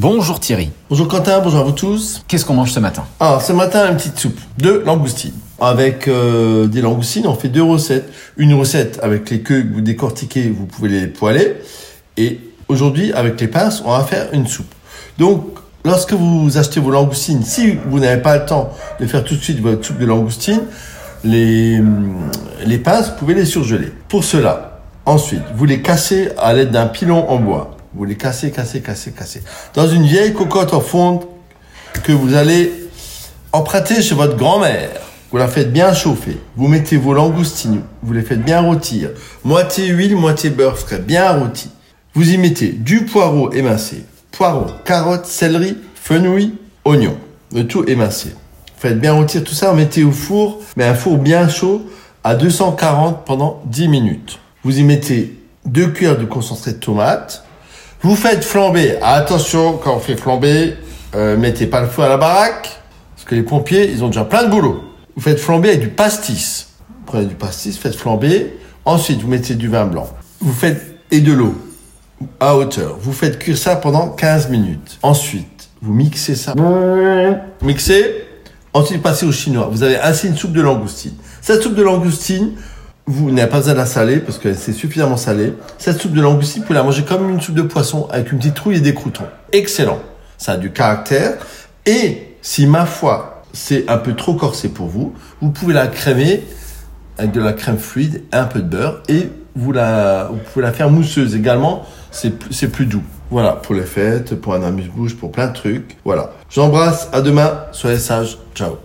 Bonjour Thierry. Bonjour Quentin, bonjour à vous tous. Qu'est-ce qu'on mange ce matin Alors ce matin, une petite soupe de langoustines. Avec euh, des langoustines, on fait deux recettes. Une recette avec les queues que vous décortiquez, vous pouvez les poêler. Et aujourd'hui, avec les pinces, on va faire une soupe. Donc, lorsque vous achetez vos langoustines, si vous n'avez pas le temps de faire tout de suite votre soupe de langoustines, les, les pinces, vous pouvez les surgeler. Pour cela, ensuite, vous les cassez à l'aide d'un pilon en bois. Vous les cassez, cassez, cassez, cassez. Dans une vieille cocotte en fonte que vous allez emprunter chez votre grand-mère. Vous la faites bien chauffer. Vous mettez vos langoustines, vous les faites bien rôtir. Moitié huile, moitié beurre frais, bien rôti. Vous y mettez du poireau émincé, poireau, carottes, céleri, fenouil, oignon. Le tout émincé. Faites bien rôtir tout ça, mettez au four, mais un four bien chaud à 240 pendant 10 minutes. Vous y mettez deux cuillères de concentré de tomate. Vous faites flamber. Attention, quand on fait flamber, euh, mettez pas le feu à la baraque, parce que les pompiers, ils ont déjà plein de boulot. Vous faites flamber avec du pastis. Vous prenez du pastis, faites flamber. Ensuite, vous mettez du vin blanc. Vous faites et de l'eau à hauteur. Vous faites cuire ça pendant 15 minutes. Ensuite, vous mixez ça. Mixez. Ensuite, passez au chinois. Vous avez ainsi une soupe de langoustine. Cette soupe de langoustine, vous n'avez pas besoin de la saler parce que c'est suffisamment salé. Cette soupe de langoustine, vous pouvez la manger comme une soupe de poisson avec une petite trouille et des croutons. Excellent. Ça a du caractère. Et si ma foi, c'est un peu trop corsé pour vous, vous pouvez la crémer avec de la crème fluide, un peu de beurre et vous la, vous pouvez la faire mousseuse également. C'est plus doux. Voilà, pour les fêtes, pour un amuse-bouche, pour plein de trucs. Voilà. J'embrasse. À demain. Soyez sages. Ciao.